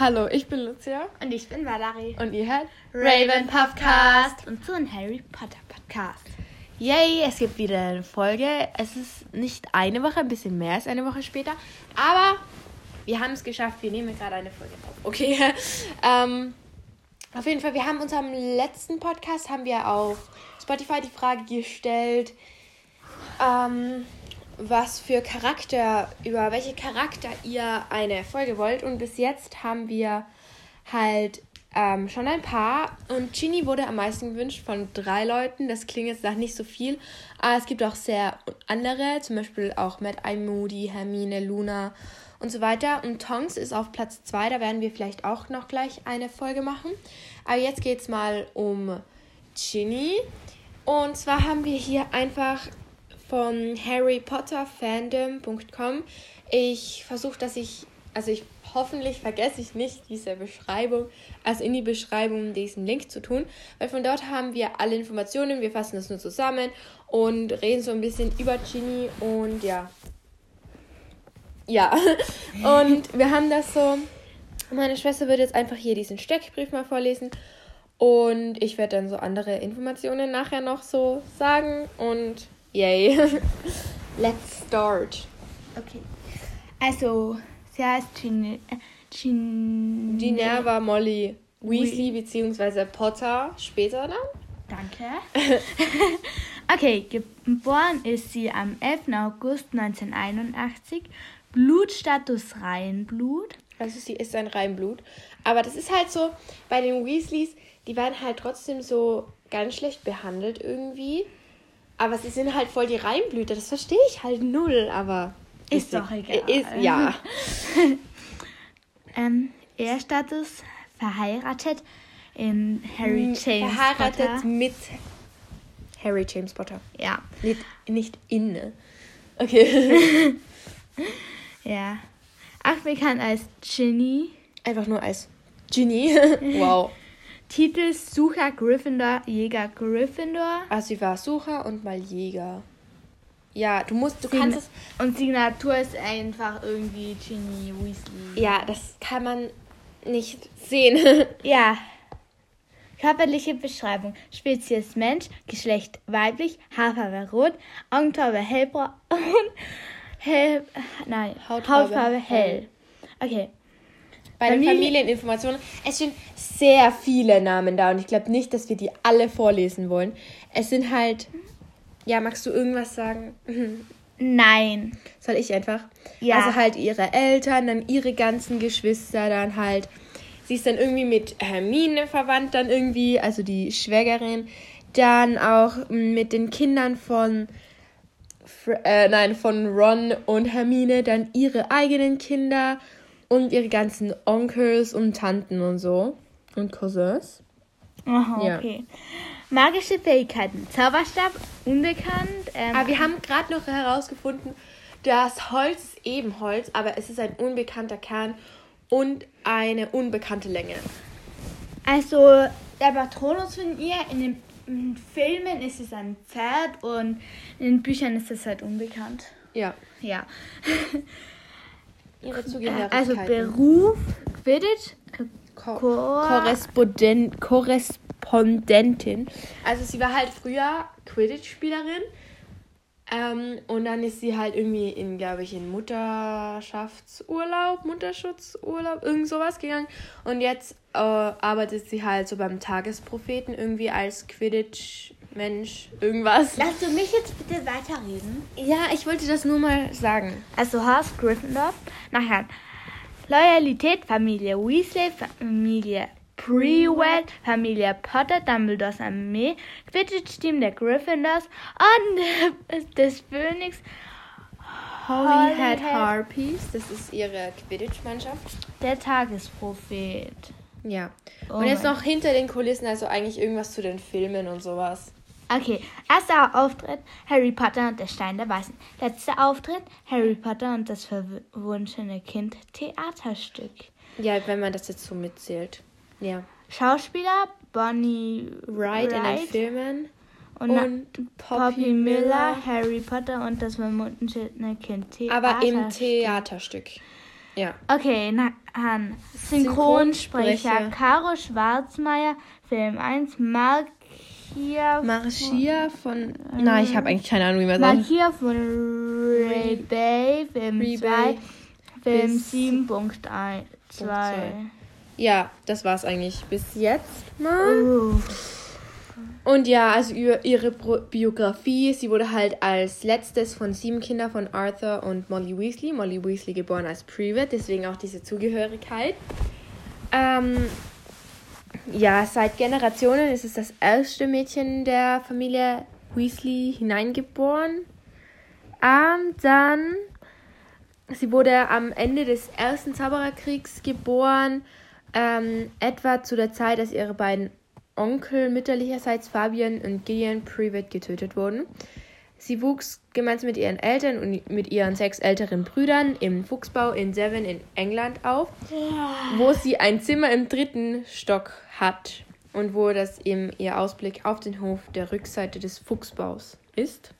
Hallo, ich bin Lucia. Und ich bin Valerie. Und ihr hört Raven Podcast. Und so ein Harry Potter Podcast. Yay, es gibt wieder eine Folge. Es ist nicht eine Woche, ein bisschen mehr als eine Woche später. Aber wir haben es geschafft. Wir nehmen gerade eine Folge auf. Okay. ähm, auf jeden Fall, wir haben unserem letzten Podcast haben wir auf Spotify die Frage gestellt, ähm, was für Charakter, über welche Charakter ihr eine Folge wollt. Und bis jetzt haben wir halt ähm, schon ein paar. Und Ginny wurde am meisten gewünscht von drei Leuten. Das klingt jetzt nach nicht so viel. Aber es gibt auch sehr andere, zum Beispiel auch Matt Eye Moody, Hermine, Luna und so weiter. Und Tonks ist auf Platz zwei. Da werden wir vielleicht auch noch gleich eine Folge machen. Aber jetzt geht es mal um Ginny. Und zwar haben wir hier einfach von harrypotterfandom.com. Ich versuche, dass ich, also ich hoffentlich vergesse ich nicht diese Beschreibung, also in die Beschreibung diesen Link zu tun, weil von dort haben wir alle Informationen, wir fassen das nur zusammen und reden so ein bisschen über Ginny und ja. Ja, und wir haben das so, meine Schwester wird jetzt einfach hier diesen Steckbrief mal vorlesen und ich werde dann so andere Informationen nachher noch so sagen und Yay. Let's start. Okay. Also, sie heißt Gin Gin Ginerva Molly Weasley bzw. Potter später dann. Danke. okay, geboren ist sie am 11. August 1981. Blutstatus Reinblut. Also sie ist ein Reinblut. Aber das ist halt so, bei den Weasleys, die werden halt trotzdem so ganz schlecht behandelt irgendwie. Aber sie sind halt voll die Reinblüter, das verstehe ich halt null, aber. Ist, ist doch egal. Ist, ja. ähm, Ehrstatus verheiratet in Harry Hm, James Verheiratet Potter. mit Harry James Potter. Ja, Nicht, nicht inne. Okay. ja. Auch bekannt als Ginny. Einfach nur als Ginny. wow. Titel Sucher Gryffindor, Jäger Gryffindor. Also sie war Sucher und mal Jäger. Ja, du musst, du Sign- kannst es. Und Signatur ist einfach irgendwie Ginny Weasley. Ja, das kann man nicht sehen. Ja. Körperliche Beschreibung. Spezies Mensch, Geschlecht weiblich, Haarfarbe rot, Augenfarbe hellbraun hell, nein, Hautfarbe Hautfarbe, hell. Okay. Bei den Familie- Familieninformationen, es stehen sehr viele Namen da und ich glaube nicht, dass wir die alle vorlesen wollen. Es sind halt. Ja, magst du irgendwas sagen? Nein. Soll ich einfach? Ja. Also halt ihre Eltern, dann ihre ganzen Geschwister, dann halt. Sie ist dann irgendwie mit Hermine verwandt, dann irgendwie, also die Schwägerin. Dann auch mit den Kindern von. Fr äh, nein, von Ron und Hermine, dann ihre eigenen Kinder und ihre ganzen Onkels und Tanten und so. Und Cousins. Aha, Ja. okay. Magische Fähigkeiten. Zauberstab, unbekannt. Ähm, Aber wir haben gerade noch herausgefunden, das Holz ist Ebenholz, aber es ist ein unbekannter Kern und eine unbekannte Länge. Also, der Patronus von ihr in den in Filmen ist es ein Pferd und in den Büchern ist es halt unbekannt. Ja. Ja. Ihre Äh, Zugehörigkeit. Also Beruf, Quidditch, Ko Chor- Korrespondent Korrespondentin. Also sie war halt früher Quidditch-Spielerin. Ähm, und dann ist sie halt irgendwie in, glaube ich, in Mutterschaftsurlaub, Mutterschutzurlaub, irgend sowas gegangen. Und jetzt äh, arbeitet sie halt so beim Tagespropheten irgendwie als Quidditch-Mensch, irgendwas. Lass du mich jetzt bitte weiterreden? Ja, ich wollte das nur mal sagen. Also Haus Gryffindor. Nachher Loyalität, Familie Weasley, Familie Prewell, Familie Potter, Dumbledores Armee, Quidditch-Team der Gryffindors und des Phönix Holyhead. Harpies, das ist ihre Quidditch-Mannschaft. der Tagesprophet. Ja. Oh und jetzt noch hinter den Kulissen, also eigentlich irgendwas zu den Filmen und sowas. Okay, erster Auftritt Harry Potter und der Stein der Weißen. Letzter Auftritt Harry Potter und das verwunschene Kind Theaterstück. Ja, wenn man das jetzt so mitzählt. Ja. Schauspieler Bonnie Wright in den Wright Filmen und, und Poppy, Poppy Miller, Miller. Harry Potter und das verwunschene Kind Aber im Theaterstück. Theaterstück. Ja. Okay, na, an Synchronsprecher, Synchronsprecher. Caro Schwarzmeier, Film 1, Markia Marcia von. Nein, ich habe eigentlich keine Ahnung, wie man sagt. Markia von Rebay, Film 2, Film 7.1. Ja, das war's eigentlich bis jetzt mal. Uh. Und ja, also ihre Biografie, sie wurde halt als letztes von sieben Kindern von Arthur und Molly Weasley. Molly Weasley geboren als Privet, deswegen auch diese Zugehörigkeit. Ähm, ja, seit Generationen ist es das erste Mädchen der Familie Weasley hineingeboren. Ähm, dann, sie wurde am Ende des Ersten Zaubererkriegs geboren, ähm, etwa zu der Zeit, als ihre beiden Onkel mütterlicherseits Fabian und Gideon Privet getötet wurden. Sie wuchs gemeinsam mit ihren Eltern und mit ihren sechs älteren Brüdern im Fuchsbau in Devon in England auf, wo sie ein Zimmer im dritten Stock hat und wo das eben ihr Ausblick auf den Hof der Rückseite des Fuchsbaus ist.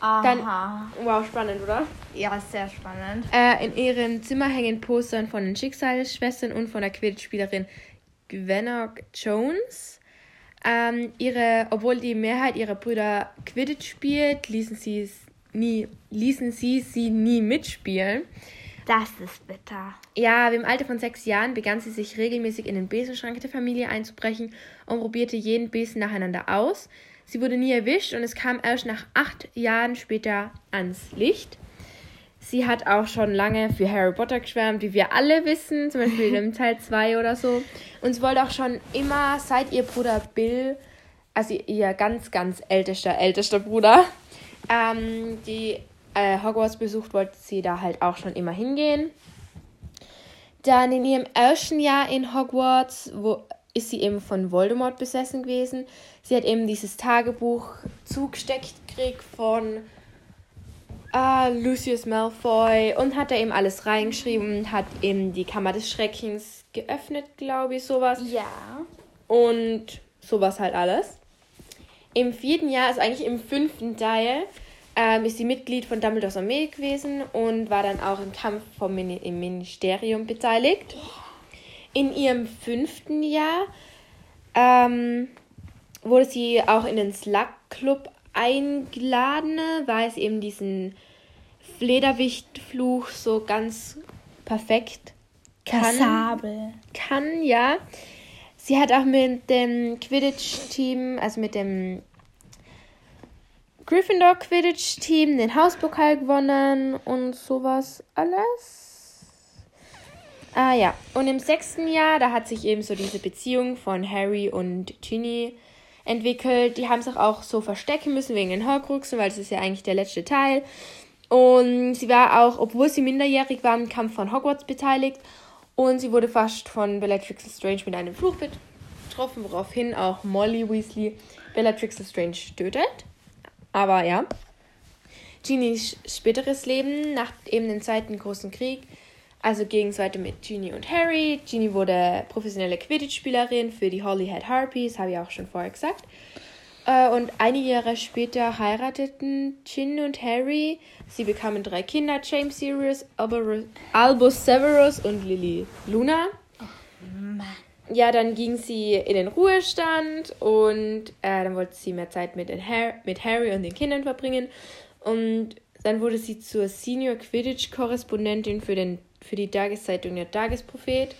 Aha. Dann, wow, spannend, oder? Ja, sehr spannend. Äh, in ihrem Zimmer hängen Postern von den Schicksalsschwestern und von der Quidditch-Spielerin Gwennock Jones. Ähm, ihre, obwohl die Mehrheit ihrer Brüder Quidditch spielt, ließen sie, nie, ließen sie sie nie mitspielen. Das ist bitter. Ja, im Alter von sechs Jahren begann sie sich regelmäßig in den Besenschrank der Familie einzubrechen und probierte jeden Besen nacheinander aus. Sie wurde nie erwischt und es kam erst nach acht Jahren später ans Licht. Sie hat auch schon lange für Harry Potter geschwärmt, wie wir alle wissen, zum Beispiel im Teil 2 oder so. Und sie wollte auch schon immer, seit ihr Bruder Bill, also ihr ganz, ganz ältester, ältester Bruder, ähm, die äh, Hogwarts besucht, wollte sie da halt auch schon immer hingehen. Dann in ihrem ersten Jahr in Hogwarts wo, ist sie eben von Voldemort besessen gewesen. Sie hat eben dieses Tagebuch zugesteckt gekriegt von ah, Lucius Malfoy und hat da eben alles reingeschrieben, hat eben die Kammer des Schreckens geöffnet, glaube ich, sowas. Ja. Und sowas halt alles. Im vierten Jahr, also eigentlich im fünften Teil, ähm, ist sie Mitglied von Dumbledores Armee gewesen und war dann auch im Kampf vom Mini im Ministerium beteiligt. In ihrem fünften Jahr ähm, wurde sie auch in den Slug Club Eingeladene, weil es eben diesen Flederwichtfluch so ganz perfekt kann. Passabel. Kann, ja. Sie hat auch mit dem Quidditch-Team, also mit dem Gryffindor Quidditch-Team, den Hauspokal gewonnen und sowas alles. Ah ja, und im sechsten Jahr, da hat sich eben so diese Beziehung von Harry und Ginny entwickelt. Die haben sich auch so verstecken müssen wegen den Horcruxen, weil es ist ja eigentlich der letzte Teil. Und sie war auch, obwohl sie minderjährig war, im Kampf von Hogwarts beteiligt. Und sie wurde fast von Bellatrix Lestrange mit einem Fluch betroffen, woraufhin auch Molly Weasley Bellatrix Lestrange tötet. Aber ja. Genies späteres Leben nach eben dem Zweiten Großen Krieg also Gegenseite mit Ginny und Harry. Ginny wurde professionelle Quidditch-Spielerin für die Holyhead Harpies, habe ich auch schon vorher gesagt. Äh, und einige Jahre später heirateten Ginny und Harry. Sie bekamen drei Kinder, James Sirius, Albus Severus und Lily Luna. Oh Mann. Ja, dann ging sie in den Ruhestand und äh, dann wollte sie mehr Zeit mit, Har mit Harry und den Kindern verbringen. Und dann wurde sie zur Senior Quidditch-Korrespondentin für den für die Tageszeitung der Tagesprophet.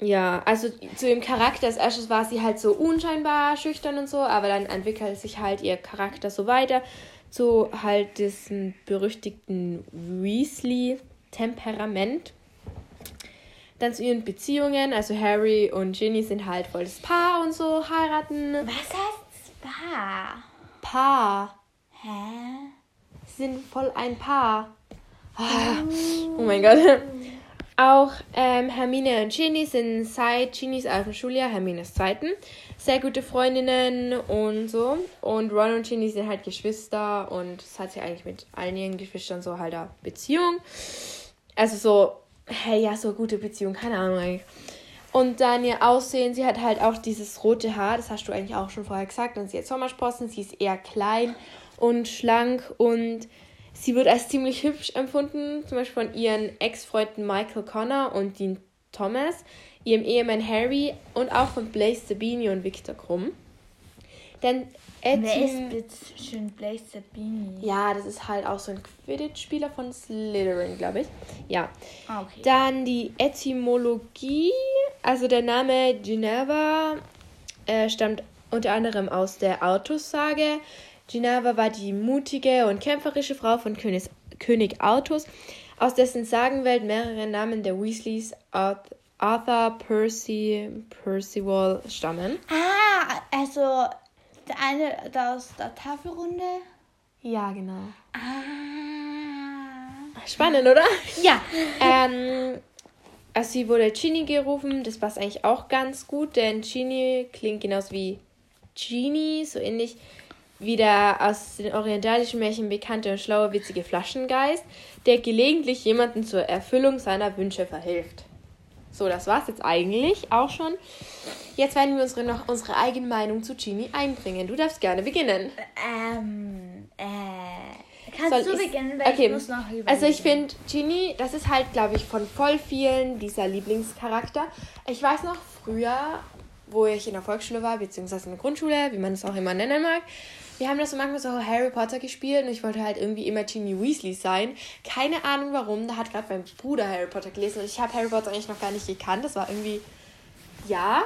Ja, also zu ihrem Charakter als erstes war sie halt so unscheinbar schüchtern und so, aber dann entwickelt sich halt ihr Charakter so weiter zu halt diesem berüchtigten Weasley-Temperament. Dann zu ihren Beziehungen, also Harry und Ginny sind halt voll das Paar und so, heiraten. Was heißt Paar? Paar. Hä? Sind voll ein Paar. Oh mein Gott. Auch ähm, Hermine und Ginny sind seit Ginnys alten Schuljahr, Hermines zweiten, sehr gute Freundinnen und so. Und Ron und Ginny sind halt Geschwister und es hat sie eigentlich mit allen ihren Geschwistern so halt eine Beziehung. Also so, hey, ja, so gute Beziehung, keine Ahnung eigentlich. Und dann ihr Aussehen, sie hat halt auch dieses rote Haar, das hast du eigentlich auch schon vorher gesagt. Und sie hat Sommersprossen, sie ist eher klein und schlank und Sie wird als ziemlich hübsch empfunden, zum Beispiel von ihren Ex-Freunden Michael Connor und Dean Thomas, ihrem Ehemann Harry und auch von Blaze Sabini und Victor Krumm. Denn Wer ist bitte schön Blaze Sabini? Ja, das ist halt auch so ein Quidditch-Spieler von Slytherin, glaube ich. Ja. Ah, okay. Dann die Etymologie. Also der Name Geneva äh, stammt unter anderem aus der Artus-Sage. Geneva war die mutige und kämpferische Frau von König, König Artus, aus dessen Sagenwelt mehrere Namen der Weasleys, Arthur, Percy, Percival stammen. Ah, also der eine aus der Tafelrunde? Ja, genau. Ah. Spannend, oder? Ja. ähm, also sie wurde Ginny gerufen, das passt eigentlich auch ganz gut, denn Ginny klingt genauso wie Genie, so ähnlich wie der aus den orientalischen Märchen bekannte und schlaue, witzige Flaschengeist, der gelegentlich jemanden zur Erfüllung seiner Wünsche verhilft. So, das war's jetzt eigentlich auch schon. Jetzt werden wir unsere, noch unsere eigene Meinung zu Genie einbringen. Du darfst gerne beginnen. Ähm, äh, kannst Soll du beginnen, weil okay. ich muss noch überlegen. Also ich finde, Genie, das ist halt, glaube ich, von voll vielen dieser Lieblingscharakter. Ich weiß noch früher, wo ich in der Volksschule war, beziehungsweise in der Grundschule, wie man es auch immer nennen mag. Wir haben das so manchmal so Harry Potter gespielt und ich wollte halt irgendwie immer Ginny Weasley sein. Keine Ahnung warum, da hat gerade mein Bruder Harry Potter gelesen und ich habe Harry Potter eigentlich noch gar nicht gekannt. Das war irgendwie, ja.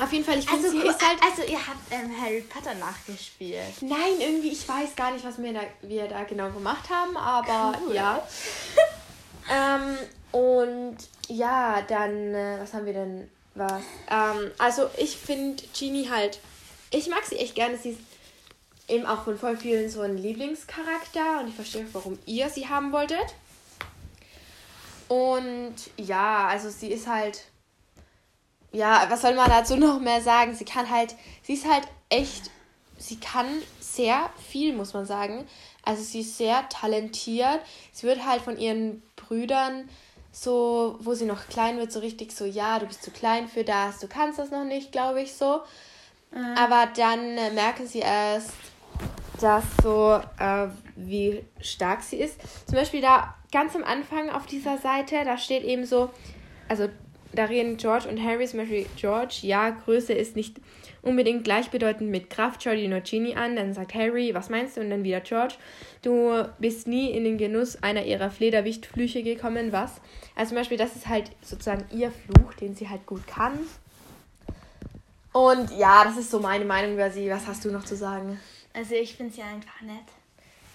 Auf jeden Fall, ich finde, also, sie gu- ist halt also ihr habt ähm, Harry Potter nachgespielt. Nein, irgendwie, ich weiß gar nicht, was wir da, wir da genau gemacht haben, aber Cool. ja. ähm, und ja, dann, äh, was haben wir denn? Was? Ähm, also, ich finde Genie halt, ich mag sie echt gerne. Sie ist eben auch von voll vielen so ein Lieblingscharakter und ich verstehe auch, warum ihr sie haben wolltet. Und ja, also sie ist halt ja, was soll man dazu noch mehr sagen? Sie kann halt, sie ist halt echt, sie kann sehr viel, muss man sagen. Also sie ist sehr talentiert. Sie wird halt von ihren Brüdern so, wo sie noch klein wird, so richtig so, ja, du bist zu klein für das, du kannst das noch nicht, glaube ich so. Aber dann äh, merken sie erst, dass so, äh, wie stark sie ist. Zum Beispiel da ganz am Anfang auf dieser Seite, da steht eben so, also da reden George und Harry zum Beispiel George, ja, Größe ist nicht unbedingt gleichbedeutend mit Kraft, schau dir nur Genie an, dann sagt Harry, was meinst du? Und dann wieder George, du bist nie in den Genuss einer ihrer Flederwichtflüche gekommen, was? Also zum Beispiel, das ist halt sozusagen ihr Fluch, den sie halt gut kann. Und ja, das ist so meine Meinung über sie. Was hast du noch zu sagen? Also ich finde sie einfach nett.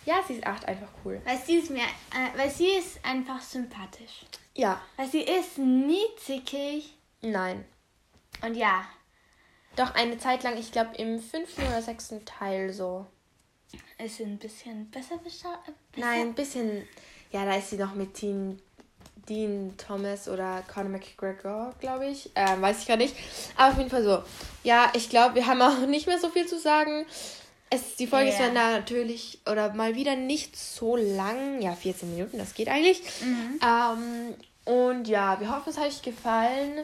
Ja, sie ist echt einfach cool. Weil sie ist mir, äh, weil sie ist einfach sympathisch. Ja, Weil sie ist nie zickig. nein. Und ja, Doch eine Zeit lang, ich glaube im fünften oder sechsten Teil so. ist sie ein bisschen besser beschaut. Nein, ein bisschen. Ja, da ist sie noch mit Dean, Dean Thomas oder Conor McGregor, glaube ich. Ähm, weiß ich gar nicht. Aber auf jeden Fall so. Ja, ich glaube, wir haben auch nicht mehr so viel zu sagen. Es, die Folge ist Ja. dann da natürlich oder mal wieder nicht so lang. Ja, 14 Minuten, das geht eigentlich. Ähm, und ja, wir hoffen, es hat euch gefallen.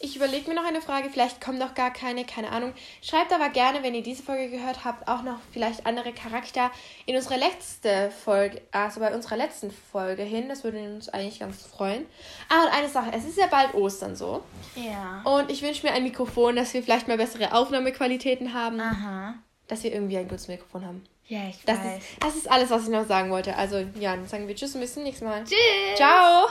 Ich überlege mir noch eine Frage, vielleicht kommt noch gar keine, keine Ahnung. Schreibt aber gerne, wenn ihr diese Folge gehört habt, auch noch vielleicht andere Charakter in unsere letzte Folge, also bei unserer letzten Folge hin. Das würde uns eigentlich ganz freuen. Ah, und eine Sache, es ist ja bald Ostern so. Ja. Und ich wünsche mir ein Mikrofon, dass wir vielleicht mal bessere Aufnahmequalitäten haben. Aha. Dass wir irgendwie ein gutes Mikrofon haben. Ja, ich Das weiß. ist, das ist alles, was ich noch sagen wollte. Also, ja, dann sagen wir Tschüss und bis zum nächsten Mal. Tschüss. Ciao!